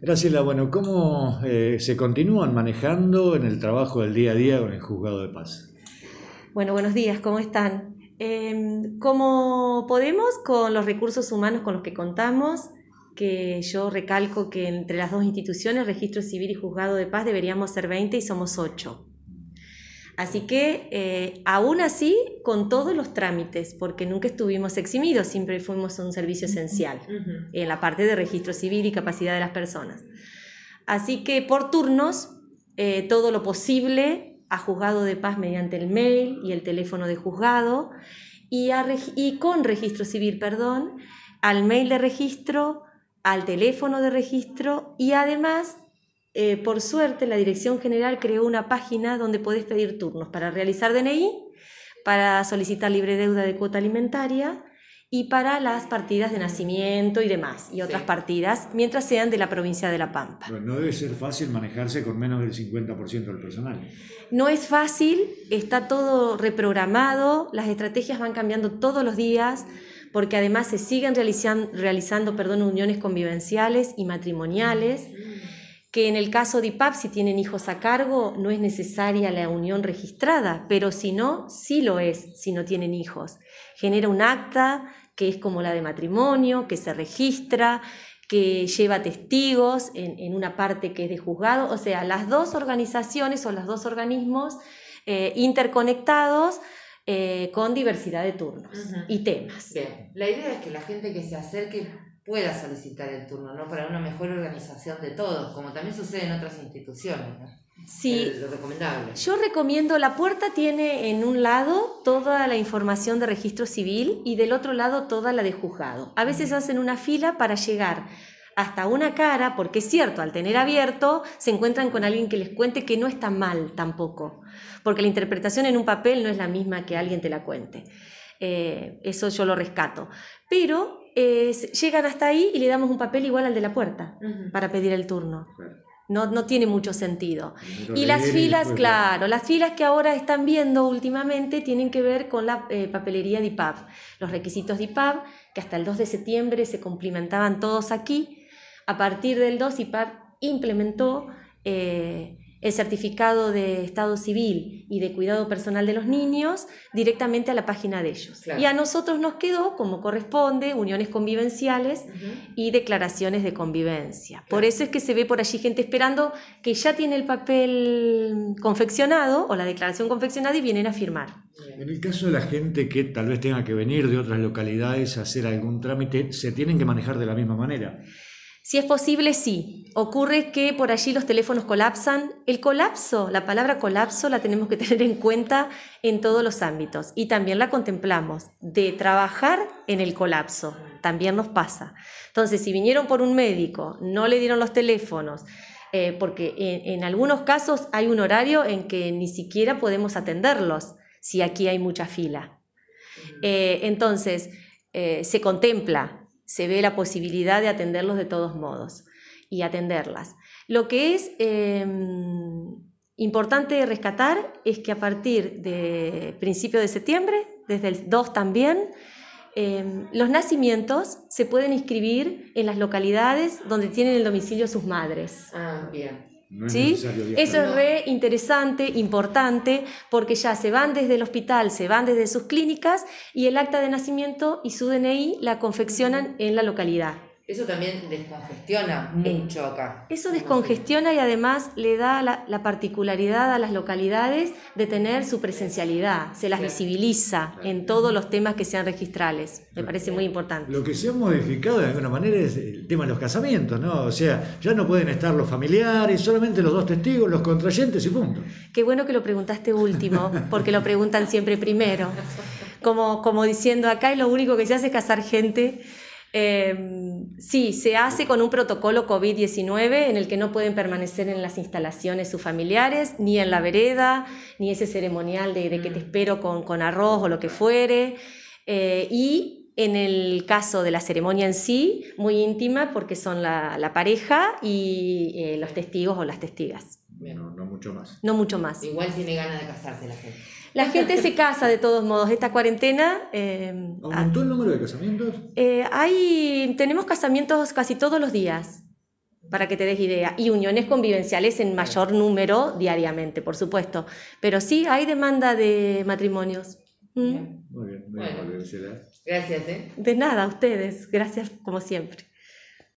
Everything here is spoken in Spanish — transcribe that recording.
Graciela, bueno, ¿cómo eh, se continúan manejando en el trabajo del día a día con el juzgado de paz? Bueno, buenos días, ¿cómo están? Eh, como podemos, con los recursos humanos con los que contamos, que yo recalco que entre las dos instituciones, Registro Civil y Juzgado de Paz, deberíamos ser 20 y somos 8. Así que, eh, aún así, con todos los trámites, porque nunca estuvimos eximidos, siempre fuimos un servicio esencial en la parte de registro civil y capacidad de las personas. Así que, por turnos, eh, todo lo posible a juzgado de paz mediante el mail y el teléfono de juzgado y, y con registro civil, perdón, al mail de registro, al teléfono de registro y además eh, por suerte, la Dirección General creó una página donde podés pedir turnos para realizar DNI, para solicitar libre deuda de cuota alimentaria y para las partidas de nacimiento y demás, y otras partidas, mientras sean de la provincia de La Pampa. Pero no debe ser fácil manejarse con menos del 50% del personal. No es fácil, está todo reprogramado, las estrategias van cambiando todos los días, porque además se siguen realizando, realizando perdón, uniones convivenciales y matrimoniales que en el caso de IPAP, si tienen hijos a cargo, no es necesaria la unión registrada, pero si no, sí lo es si no tienen hijos. Genera un acta que es como la de matrimonio, que se registra, que lleva testigos en, una parte que es de juzgado, o sea, las dos organizaciones o los dos organismos eh, interconectados eh, con diversidad de turnos y temas. Bien, la idea es que la gente que se acerque pueda solicitar el turno, ¿no? Para una mejor organización de todos, como también sucede en otras instituciones, ¿no? Sí, lo recomendable. Yo recomiendo, la puerta tiene en un lado toda la información de registro civil y del otro lado toda la de juzgado. A veces hacen una fila para llegar hasta una cara, porque es cierto, al tener abierto se encuentran con alguien que les cuente que no está mal tampoco, porque la interpretación en un papel no es la misma que alguien te la cuente. Eh, eso yo lo rescato. Pero llegan hasta ahí y le damos un papel igual al de la puerta para pedir el turno. No, no tiene mucho sentido. Y las filas, claro, las filas que ahora están viendo últimamente tienen que ver con la eh, papelería de IPAB. Los requisitos de IPAB, que hasta el 2 de septiembre se cumplimentaban todos aquí. A partir del 2, IPAB implementó eh, el certificado de estado civil y de cuidado personal de los niños directamente a la página de ellos. Y a nosotros nos quedó, como corresponde, uniones convivenciales y declaraciones de convivencia. Por eso es que se ve por allí gente esperando que ya tiene el papel confeccionado o la declaración confeccionada y vienen a firmar. En el caso de la gente que tal vez tenga que venir de otras localidades a hacer algún trámite, ¿se tienen que manejar de la misma manera? Si es posible, sí. Ocurre que por allí los teléfonos colapsan. El colapso, la palabra colapso la tenemos que tener en cuenta en todos los ámbitos y también la contemplamos. De trabajar en el colapso, también nos pasa. Entonces, si vinieron por un médico, no le dieron los teléfonos, eh, porque en, algunos casos hay un horario en que ni siquiera podemos atenderlos si aquí hay mucha fila. Eh, entonces, eh, se contempla se ve la posibilidad de atenderlos de todos modos y atenderlas. Lo que es em, importante rescatar es que a partir de principio de septiembre, desde el 2 también, em, los nacimientos se pueden inscribir en las localidades donde tienen el domicilio sus madres. Ah, bien. ¿Sí? Eso es re interesante, importante, porque ya se van desde el hospital, se van desde sus clínicas y el acta de nacimiento y su DNI la confeccionan en la localidad. Eso también descongestiona mucho acá. Eso descongestiona y además le da la, particularidad a las localidades de tener su presencialidad, se las visibiliza en todos los temas que sean registrales. Me parece muy importante. Lo que se ha modificado de alguna manera es el tema de los casamientos, ¿no? O sea, ya no pueden estar los familiares, solamente los dos testigos, los contrayentes y punto. Qué bueno que lo preguntaste último, porque lo preguntan siempre primero. Como, como diciendo acá, y lo único que se hace es casar gente Em, sí, se hace con un protocolo COVID-19 en el que no pueden permanecer en las instalaciones sus familiares, ni en la vereda, ni ese ceremonial de, que te mm. espero con, arroz o lo que fuere. Eh, y en el caso de la ceremonia en sí, muy íntima porque son la, pareja y eh, los testigos o las testigas. Bueno, no mucho más. No mucho más. Igual tiene ganas de casarse la gente. La gente se casa de todos modos. Esta cuarentena. Em, ¿Aumentó el número de casamientos? Eh, hay, tenemos casamientos casi todos los días, para que te des idea. Y uniones convivenciales en mayor número diariamente, por supuesto. Pero sí, hay demanda de matrimonios. ¿Mm? Muy bien, muy bueno, bien, Gracias, ¿eh? De nada, ustedes. Gracias, como siempre.